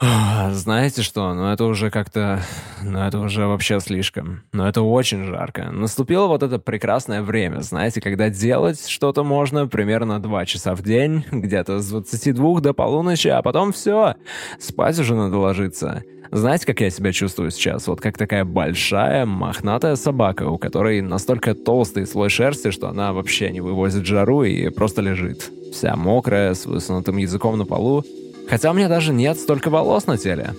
Знаете что, ну это уже как-то... Ну это уже вообще слишком. Но это очень жарко. Наступило вот это прекрасное время, знаете, когда делать что-то можно примерно 2 часа в день, где-то с 22 до полуночи, а потом все, спать уже надо ложиться. Знаете, как я себя чувствую сейчас? Вот как такая большая, мохнатая собака, у которой настолько толстый слой шерсти, что она вообще не вывозит жару и просто лежит. Вся мокрая, с высунутым языком на полу, Хотя у меня даже нет столько волос на теле.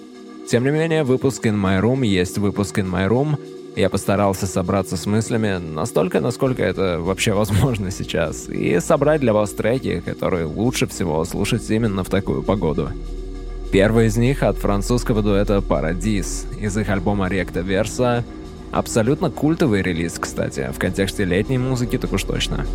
Тем не менее, выпуск In My Room есть выпуск In My Room. Я постарался собраться с мыслями настолько, насколько это вообще возможно сейчас, и собрать для вас треки, которые лучше всего слушать именно в такую погоду. Первый из них от французского дуэта Paradis из их альбома Recta Versa. Абсолютно культовый релиз, кстати, в контексте летней музыки так уж точно.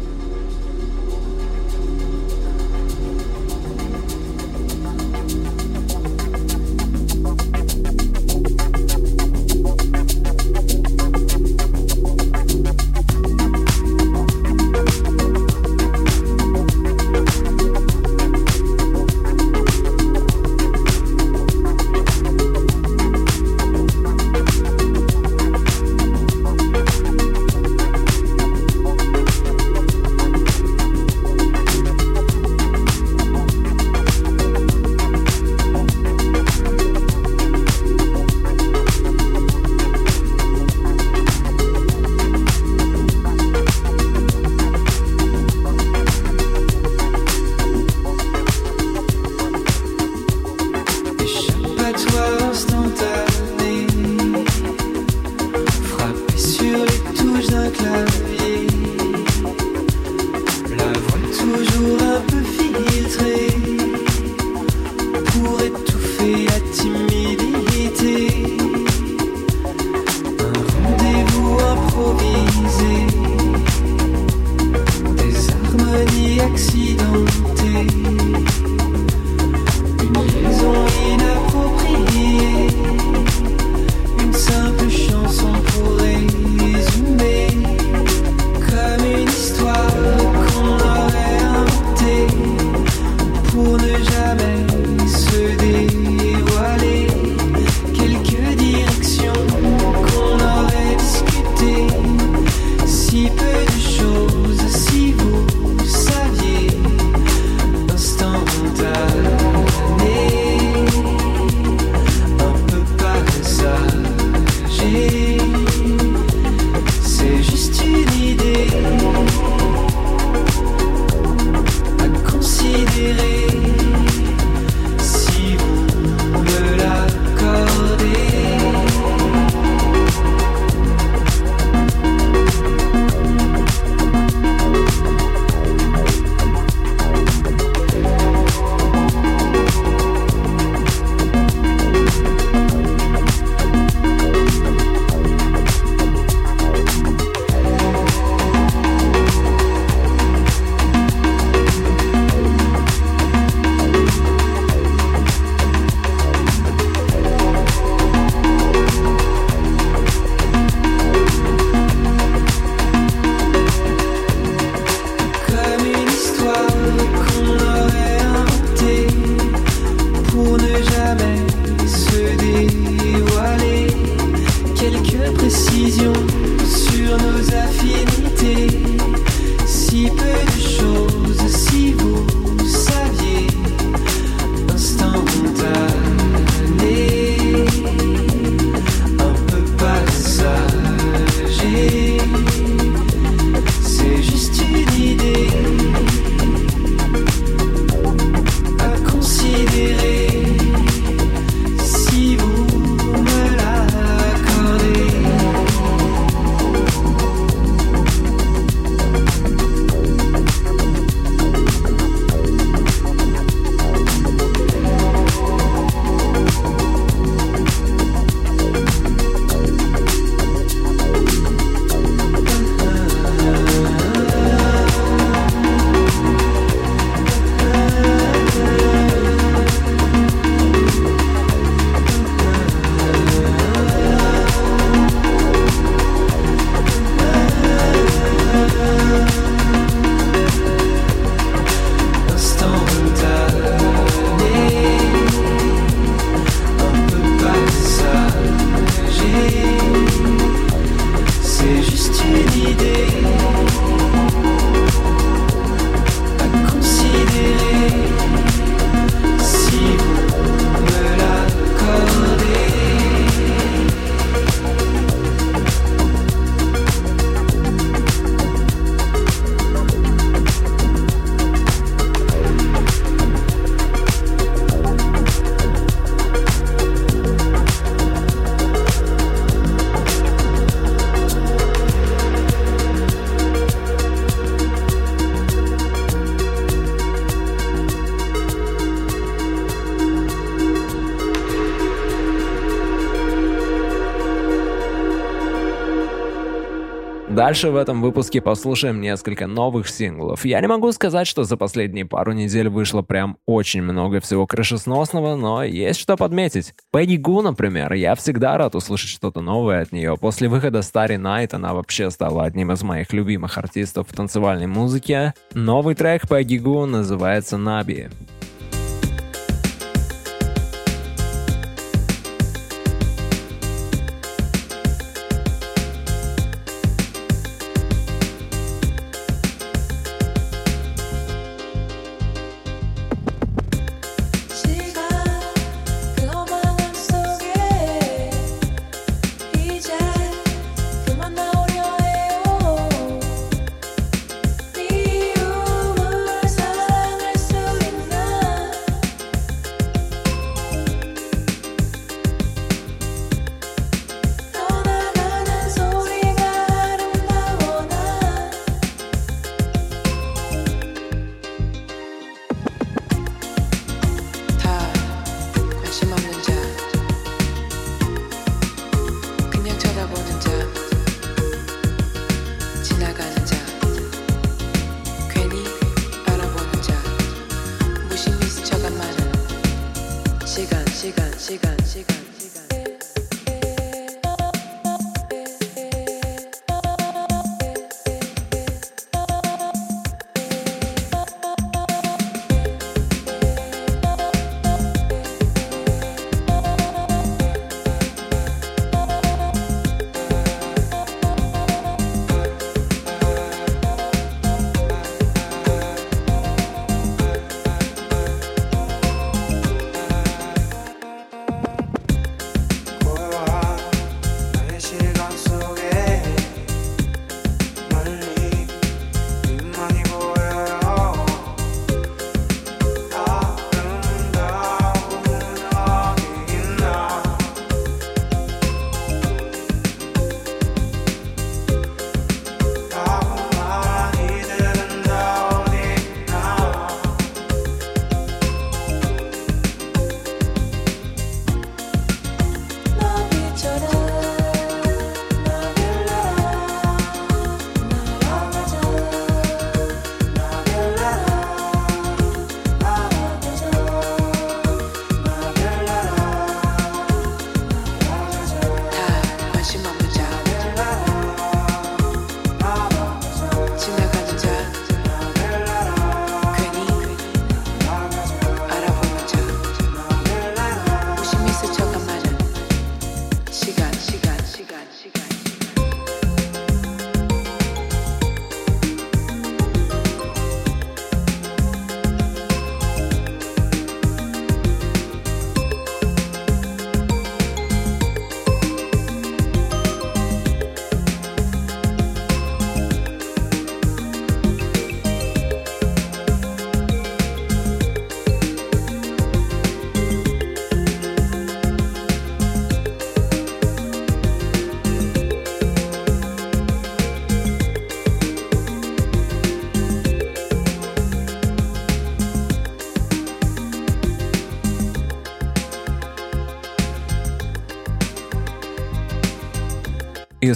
Дальше в этом выпуске послушаем несколько новых синглов. Я не могу сказать, что за последние пару недель вышло прям очень много всего крышесносного, но есть что подметить. Пегги Гу, например, я всегда рад услышать что-то новое от нее. После выхода Starry Night она вообще стала одним из моих любимых артистов в танцевальной музыке. Новый трек Пегги Гу называется «Наби».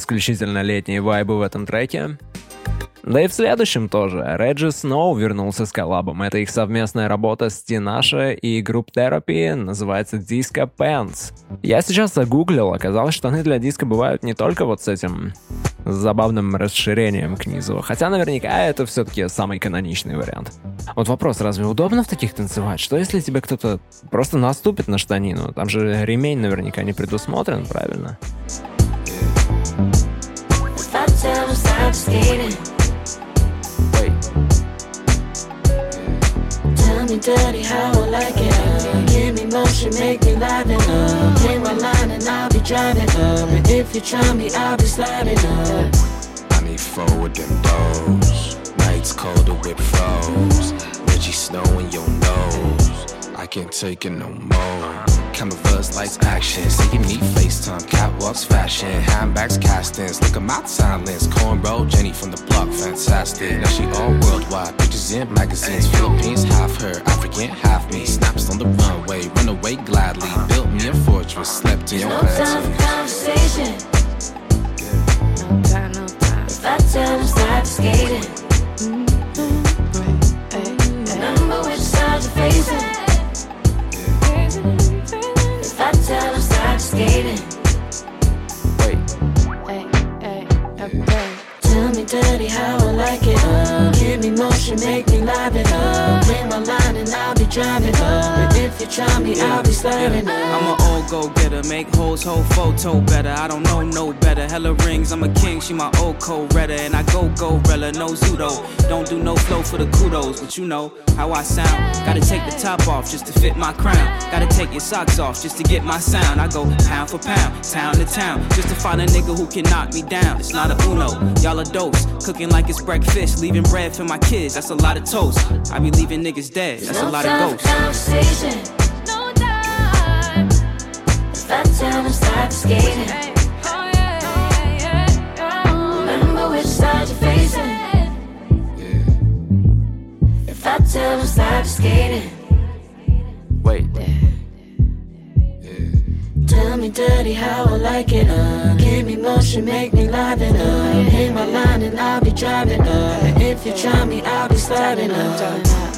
Исключительно летние вайбы в этом треке. Да и в следующем тоже. Реджи Сноу вернулся с коллабом. Это их совместная работа с Тинаша и групп Therapy, называется Disco Pants. Я сейчас загуглил, оказалось, что они для диска бывают не только вот с этим забавным расширением к низу, хотя наверняка это все-таки самый каноничный вариант. Вот вопрос, разве удобно в таких танцевать? Что если тебе кто-то просто наступит на штанину? Там же ремень наверняка не предусмотрен, правильно? Stop skating. Wait. Tell me, daddy, how I like it. Give me motion, make me liven up. Play my line and I'll be driving up. And if you try me, I'll be sliding up. I need forward them doors. Nights colder with froze. Reggie Snow in your can't take it no more. Cameras, lights, action. Say you need FaceTime, catwalks, fashion, handbags, castings. Look at my talents. Cornrow, Jenny from the block, fantastic. Now she all worldwide, pictures in magazines. Philippines, half her, African, half me. Snaps on the runway, run away gladly. Built me a fortress, slept in your no time for conversation. No time, no time. If I tell them stop skating. Mm-hmm. Remember which side you're facing. navigating. Uh, give me motion, make me live it up. Hit my line and I'll be driving up. if you try me, I'll be sliding up. I'm an old go getter, make hoes whole photo better. I don't know no better. Hella rings, I'm a king, she my old co redder. And I go go rella, no zudo. Don't do no flow for the kudos, but you know how I sound. Gotta take the top off just to fit my crown. Gotta take your socks off just to get my sound. I go pound for pound, town to town, just to find a nigga who can knock me down. It's not a uno, y'all a dose. Cooking like it's breakfast, leaving bread for my kids. That's a lot of toast. I be leaving niggas dead. That's a lot of ghosts. Conversation. No time. If I tell them stop skating. Oh, Remember which side you're facing. If I tell them stop skating. Dirty how I like it. Uh, give me motion, make me live it up. Hit my line and I'll be driving up. And if you try me, I'll be sliding up.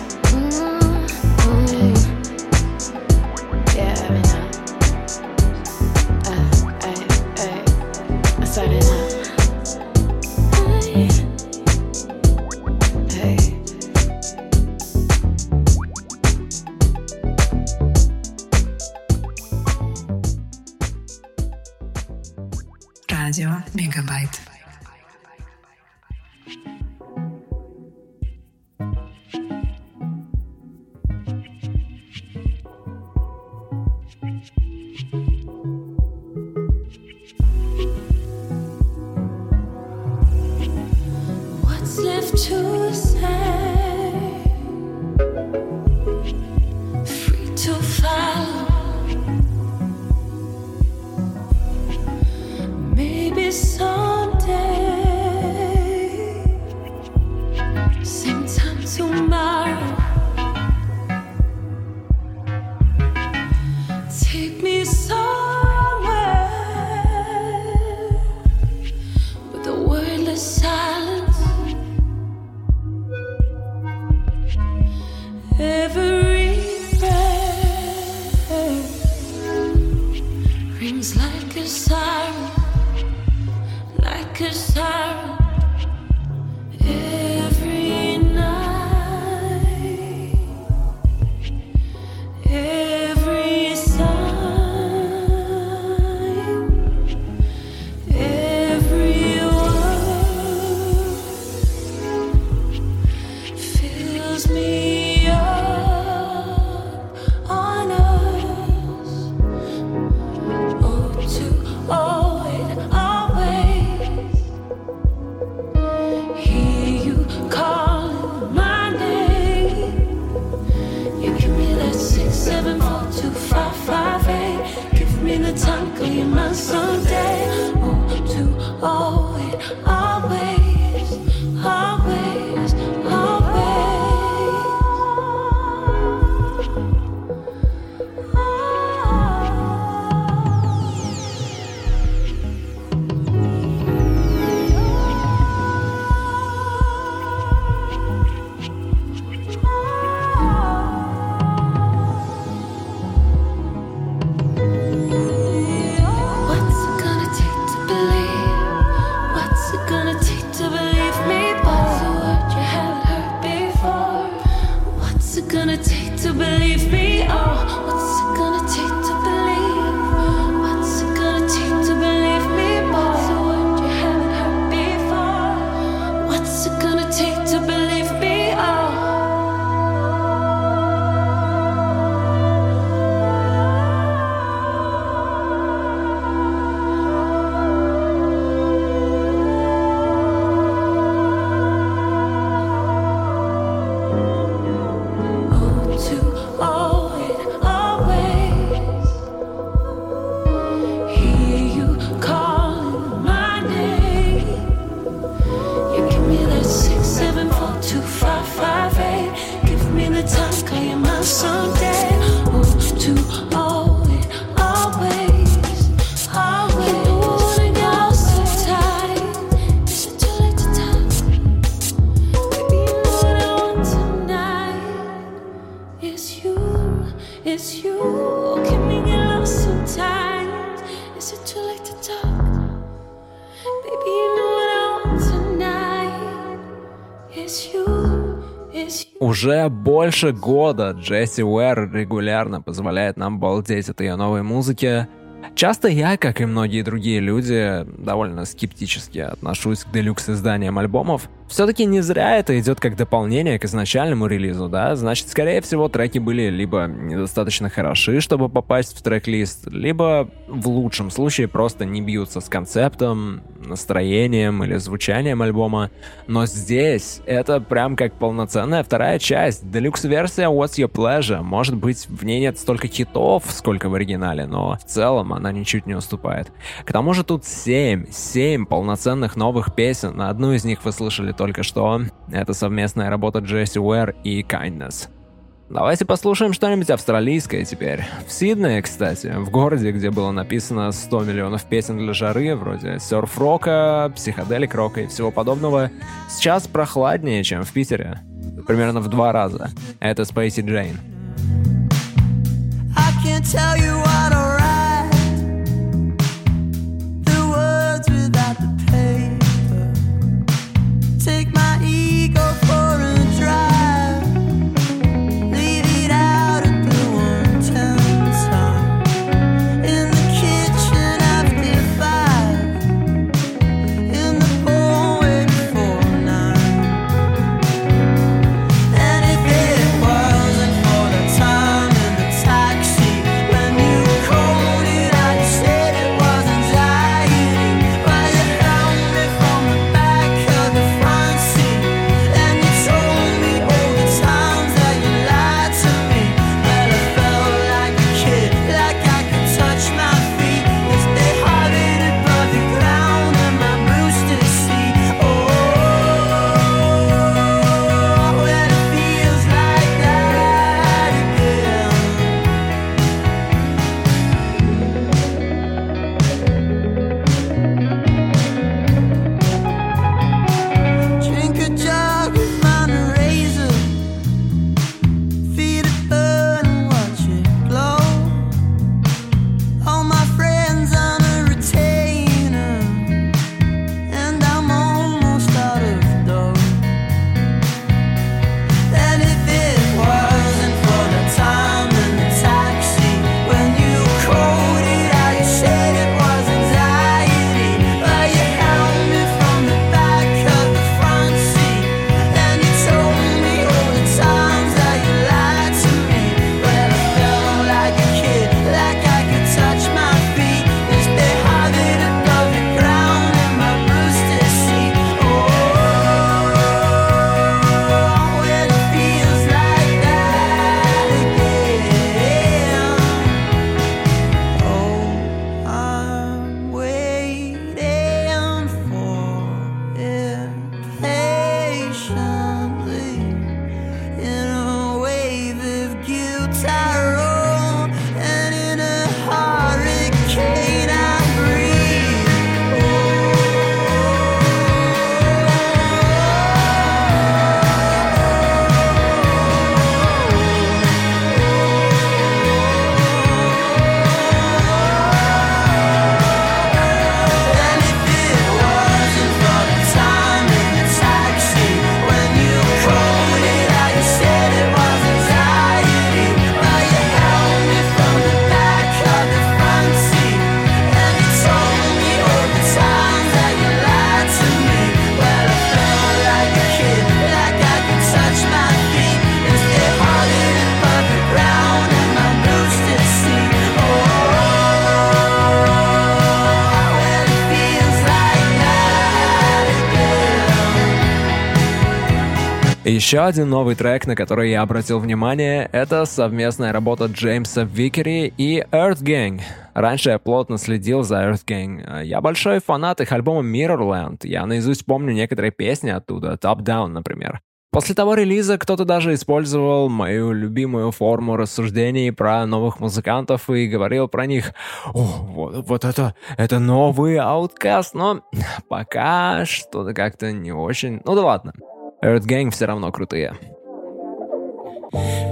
It's you, it's you Keeping me lost so Is it too late to talk? Baby, you know what I want tonight It's you Уже больше года Джесси Уэр регулярно позволяет нам балдеть от ее новой музыки. Часто я, как и многие другие люди, довольно скептически отношусь к делюкс изданиям альбомов — все-таки не зря это идет как дополнение к изначальному релизу, да? Значит, скорее всего, треки были либо недостаточно хороши, чтобы попасть в трек-лист, либо в лучшем случае просто не бьются с концептом, настроением или звучанием альбома. Но здесь это прям как полноценная вторая часть. Делюкс-версия What's Your Pleasure. Может быть, в ней нет столько хитов, сколько в оригинале, но в целом она ничуть не уступает. К тому же тут 7, 7 полноценных новых песен. На одну из них вы слышали только что. Это совместная работа Джесси Уэр и Kindness. Давайте послушаем что-нибудь австралийское теперь. В Сиднее, кстати, в городе, где было написано 100 миллионов песен для жары, вроде серф-рока, психоделик-рока и всего подобного, сейчас прохладнее, чем в Питере. Примерно в два раза. Это Спейси Джейн. I can't tell you what Еще один новый трек, на который я обратил внимание, это совместная работа Джеймса Викери и Earth Gang. Раньше я плотно следил за Earth Gang. Я большой фанат их альбома Mirrorland. Я наизусть помню некоторые песни оттуда, Top Down, например. После того релиза кто-то даже использовал мою любимую форму рассуждений про новых музыкантов и говорил про них «О, вот, вот это, это новый ауткаст», но пока что-то как-то не очень... Ну да ладно. Earth Gang все равно крутые.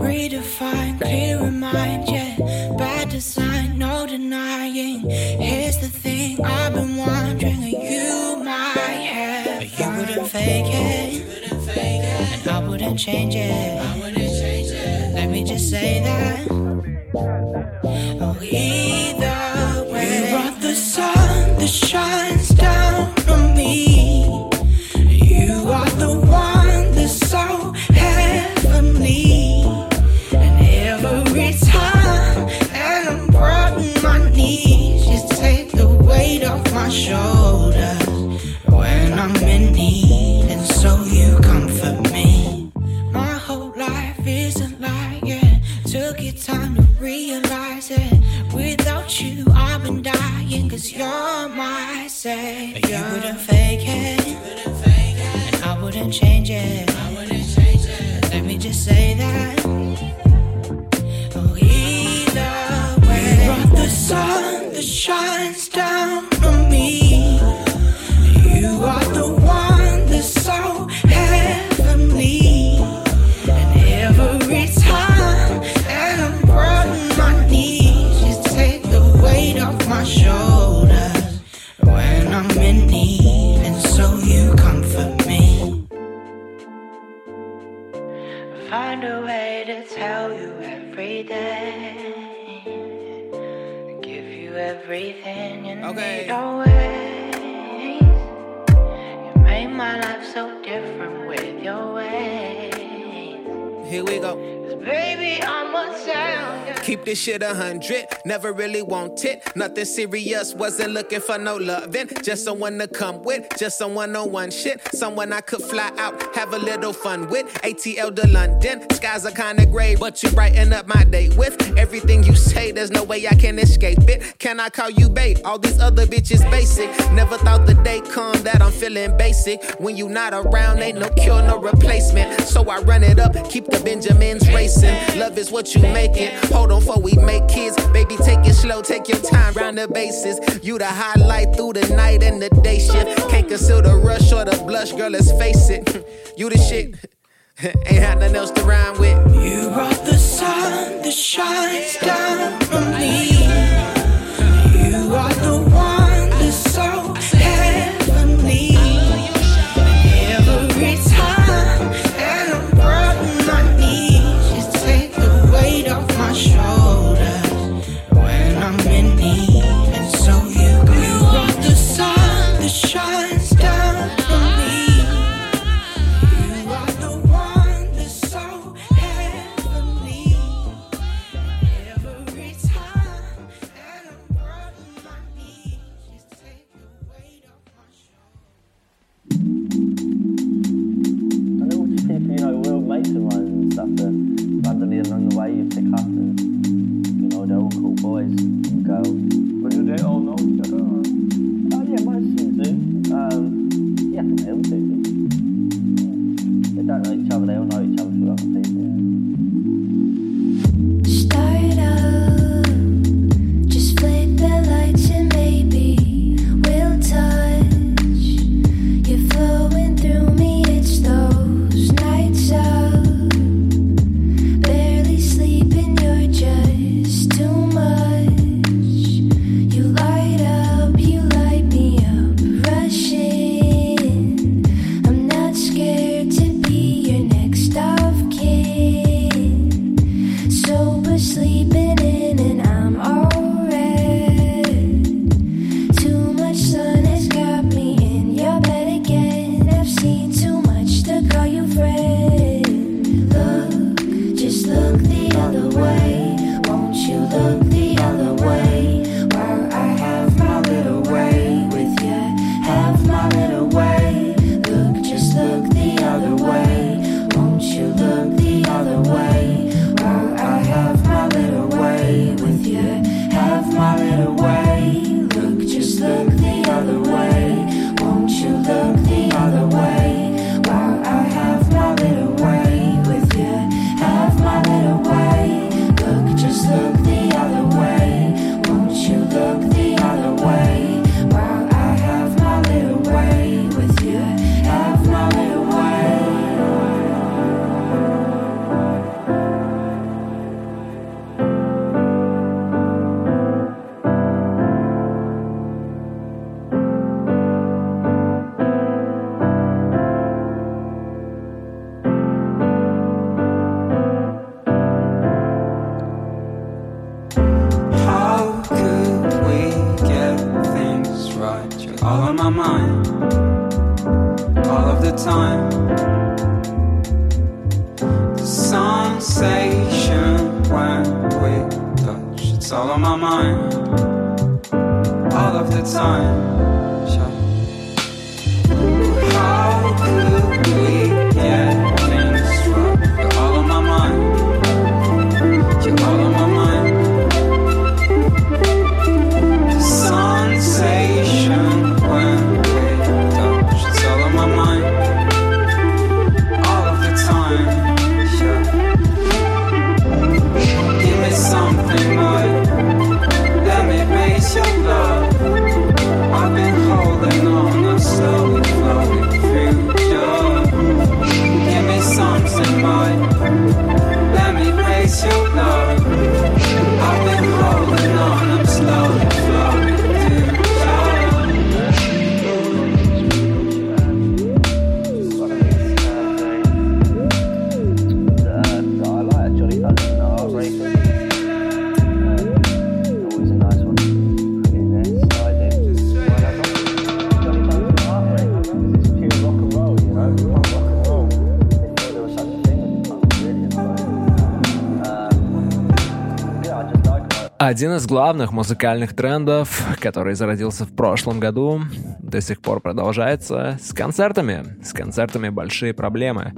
Redefine, clear in mind, yeah. Bad design, no denying. Here's the thing, I've been wondering, are you my head? You wouldn't fake it, and I wouldn't change it. Let me just say that. Oh, either. Make my life so different with your ways. Here we go. Baby, I'm a sound. Keep this shit a hundred, never really want it. Nothing serious, wasn't looking for no loving. Just someone to come with, just someone on one shit. Someone I could fly out, have a little fun with. ATL to London, skies are kinda gray, but you brighten up my day with everything you say. There's no way I can escape it. Can I call you babe? All these other bitches basic. Never thought the day come that I'm feeling basic. When you not around, ain't no cure, no replacement. So I run it up, keep the Benjamins racing chasing. Love is what you make it. Hold on for we make kids. Baby, take it slow, take your time round the bases. You the highlight through the night and the day shift. Can't conceal the rush or the blush, girl, let's face it. You the shit. Ain't had nothing else to rhyme with. You brought the sun that shines down on me. You are the Один из главных музыкальных трендов, который зародился в прошлом году, до сих пор продолжается с концертами. С концертами большие проблемы.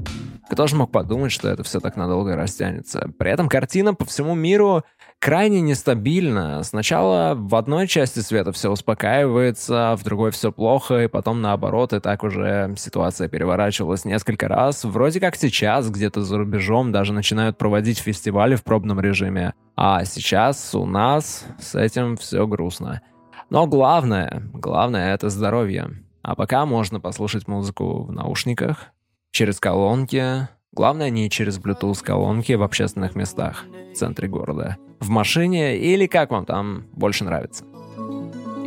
Кто же мог подумать, что это все так надолго растянется? При этом картина по всему миру крайне нестабильна. Сначала в одной части света все успокаивается, в другой все плохо, и потом наоборот, и так уже ситуация переворачивалась несколько раз. Вроде как сейчас где-то за рубежом даже начинают проводить фестивали в пробном режиме. А сейчас у нас с этим все грустно. Но главное, главное это здоровье. А пока можно послушать музыку в наушниках, через колонки. Главное не через Bluetooth колонки в общественных местах в центре города. В машине или как вам там больше нравится.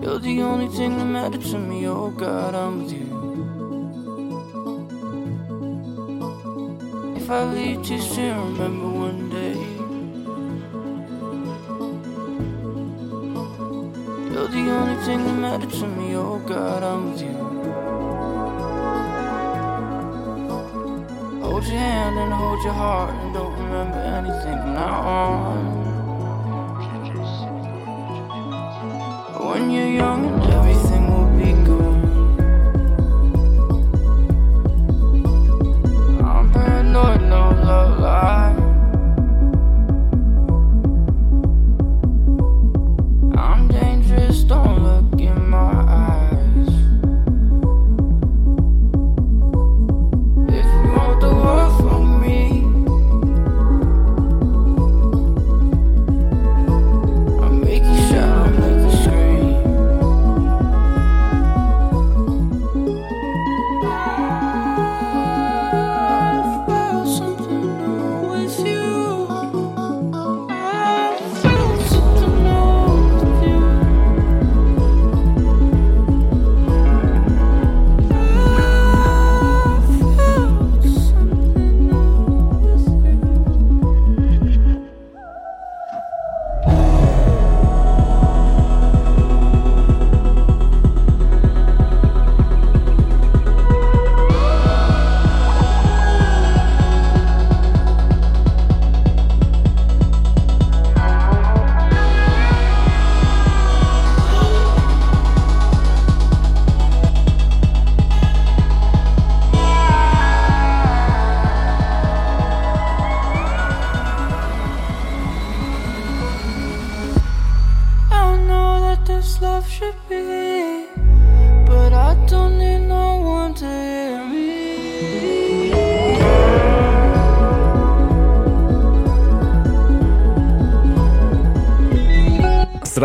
You're the only thing that matters to me, oh God, I'm with you. Oh. Hold your hand and hold your heart and don't remember anything from now on. When you're young, and everything will be good. I'm paranoid, no love lie.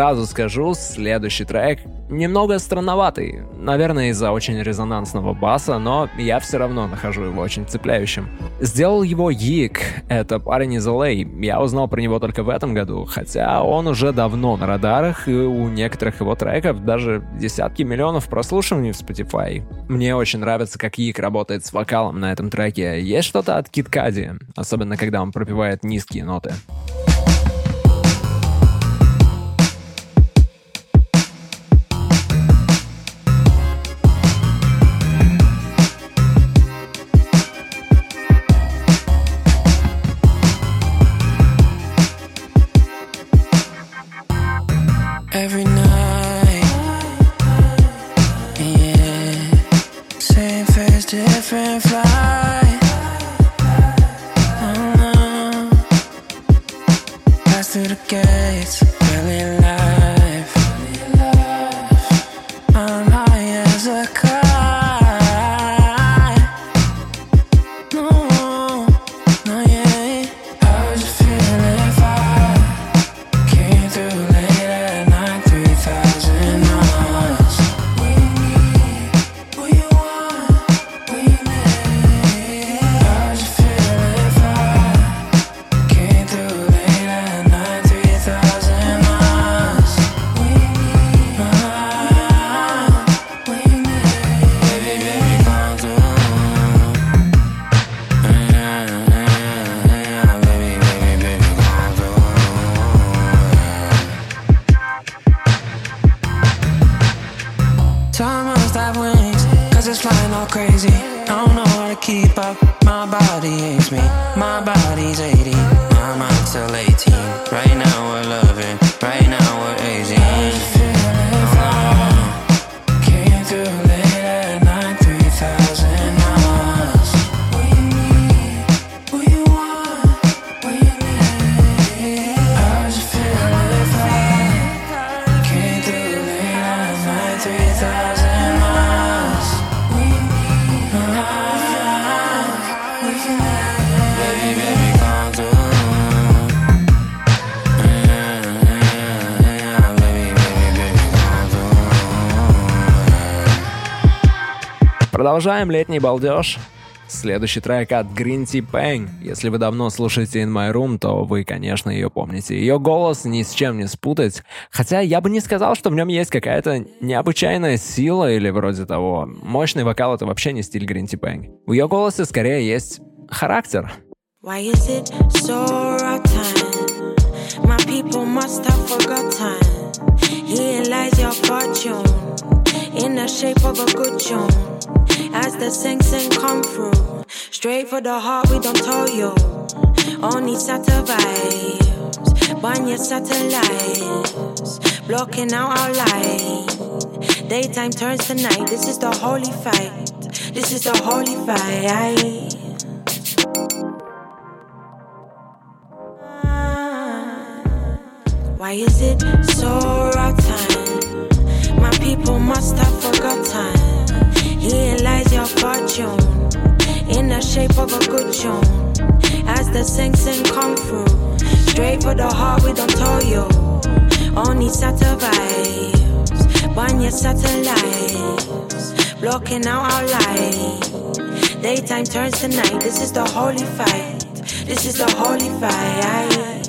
Сразу скажу, следующий трек немного странноватый. Наверное, из-за очень резонансного баса, но я все равно нахожу его очень цепляющим. Сделал его Йик, это парень из LA. Я узнал про него только в этом году, хотя он уже давно на радарах, и у некоторых его треков даже десятки миллионов прослушиваний в Spotify. Мне очень нравится, как Йик работает с вокалом на этом треке. Есть что-то от Кит Кади, особенно когда он пропевает низкие ноты. Every Продолжаем летний балдеж. Следующий трек от Green Tea Pang. Если вы давно слушаете In My Room, то вы, конечно, ее помните. Ее голос ни с чем не спутать. Хотя я бы не сказал, что в нем есть какая-то необычайная сила или вроде того. Мощный вокал — это вообще не стиль Green Tea Pang. В ее голосе скорее есть характер. Why is it so? My people must have forgotten. Here lies your fortune in the shape of a good tune. As the sing sing come through, straight for the heart, we don't tell you. Only satellites, burn your satellites, blocking out our light. Daytime turns to night. This is the holy fight. This is the holy fight. Why is it so rotten? My people must have forgotten. Here lies your fortune in the shape of a good tune. As the sing sing come through, straight for the heart, we don't tell you. Only satta vibes, burn your satellites, blocking out our light. Daytime turns to night. This is the holy fight. This is the holy fight.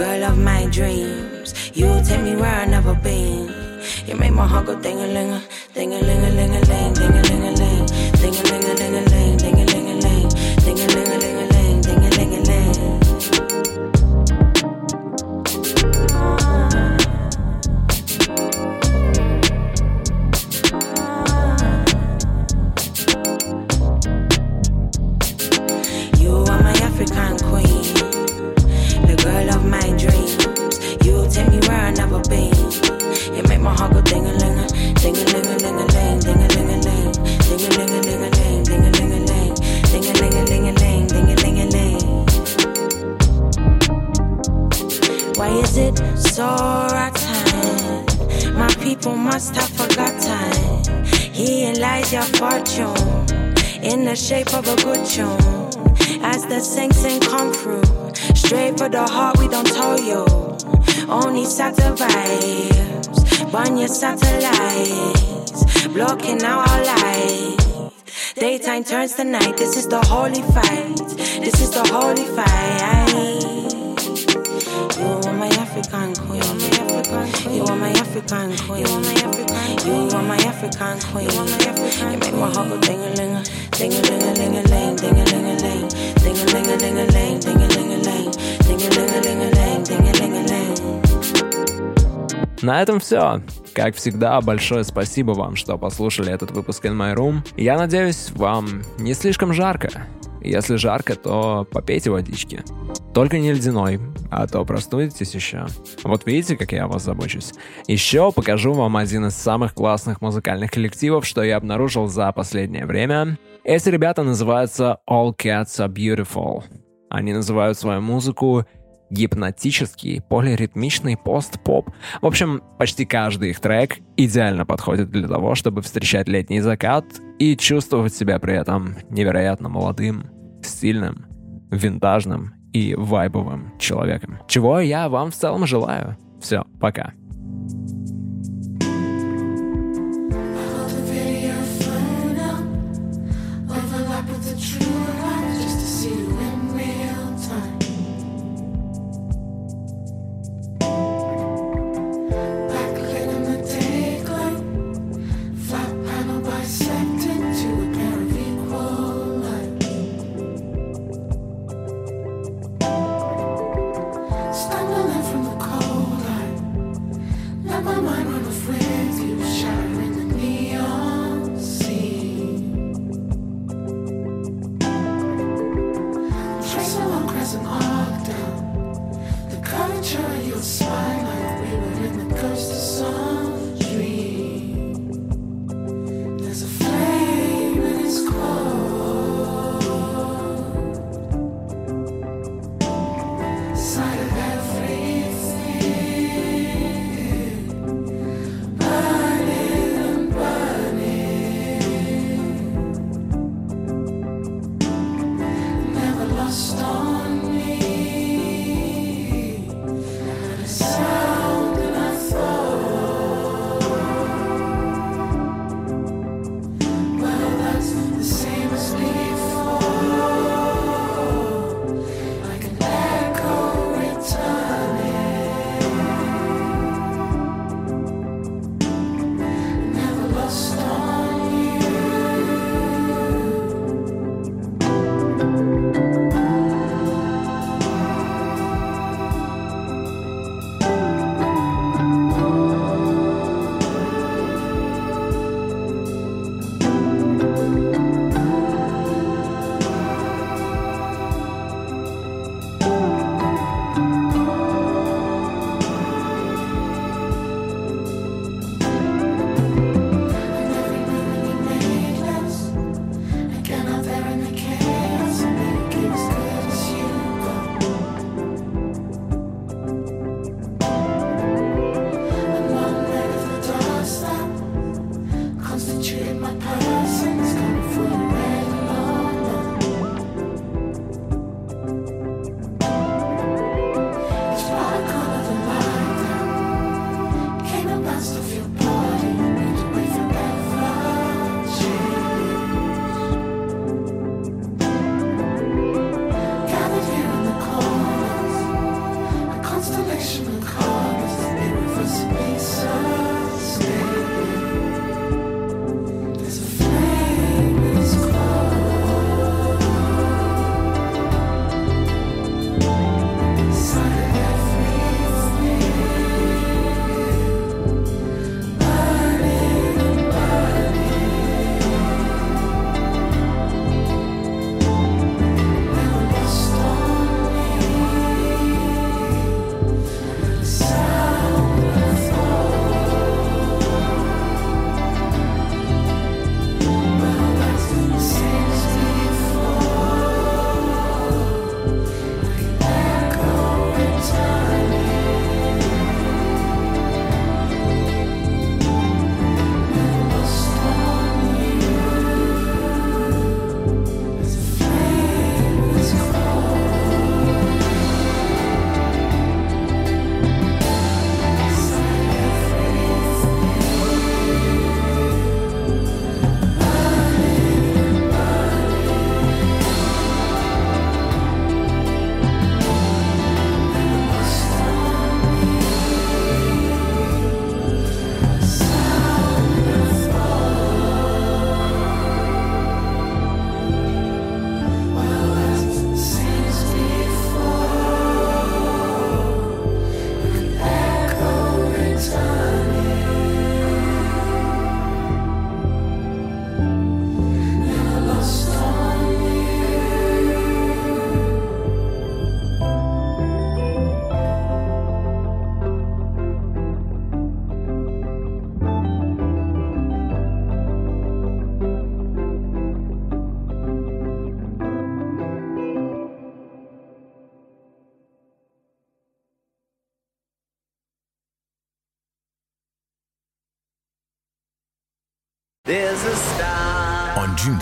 Girl of my dreams. You take me where I've never been. You make my heart go ding a ling a, ding a ling a ling a ling, ding a ling a ling, ding a ling a ling a ling, ding a ling straight for the heart, we don't tell you. Only satta vibes, burn your satellites, blocking out our light. Daytime turns to night. This is the holy fight. This is the holy fight. You are my African queen. You are my African queen. You are my African queen. You are my African queen. You make my heart go ding a ling ding a ling a ling a ling, ding a ling a ling, ding a ling a ling a ling, ding a ling На этом все. Как всегда, большое спасибо вам, что послушали этот выпуск In My Room. Я надеюсь, вам не слишком жарко. Если жарко, то попейте водички. Только не ледяной, а то простудитесь еще. Вот видите, как я о вас забочусь. Еще покажу вам один из самых классных музыкальных коллективов, что я обнаружил за последнее время. Эти ребята называются All Cats Are Beautiful. Они называют свою музыку гипнотический, полиритмичный пост-поп. В общем, почти каждый их трек идеально подходит для того, чтобы встречать летний закат и чувствовать себя при этом невероятно молодым, стильным, винтажным и вайбовым человеком. Чего я вам в целом желаю. Все, пока.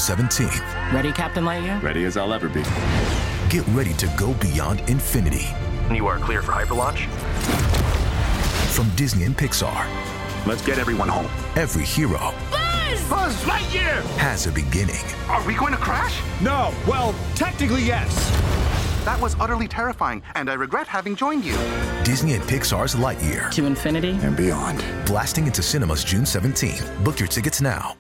17th, Ready, Captain Lightyear? Ready as I'll ever be. get ready to go beyond infinity. You are clear for hyperlaunch. From Disney and Pixar, Let's get everyone home. every hero Buzz! Buzz Lightyear! has a beginning. Are we going to crash? No. Well, technically, yes. That was utterly terrifying, and I regret having joined you. Disney and Pixar's Lightyear. To infinity And beyond. Blasting into cinemas June 17th. Book your tickets now.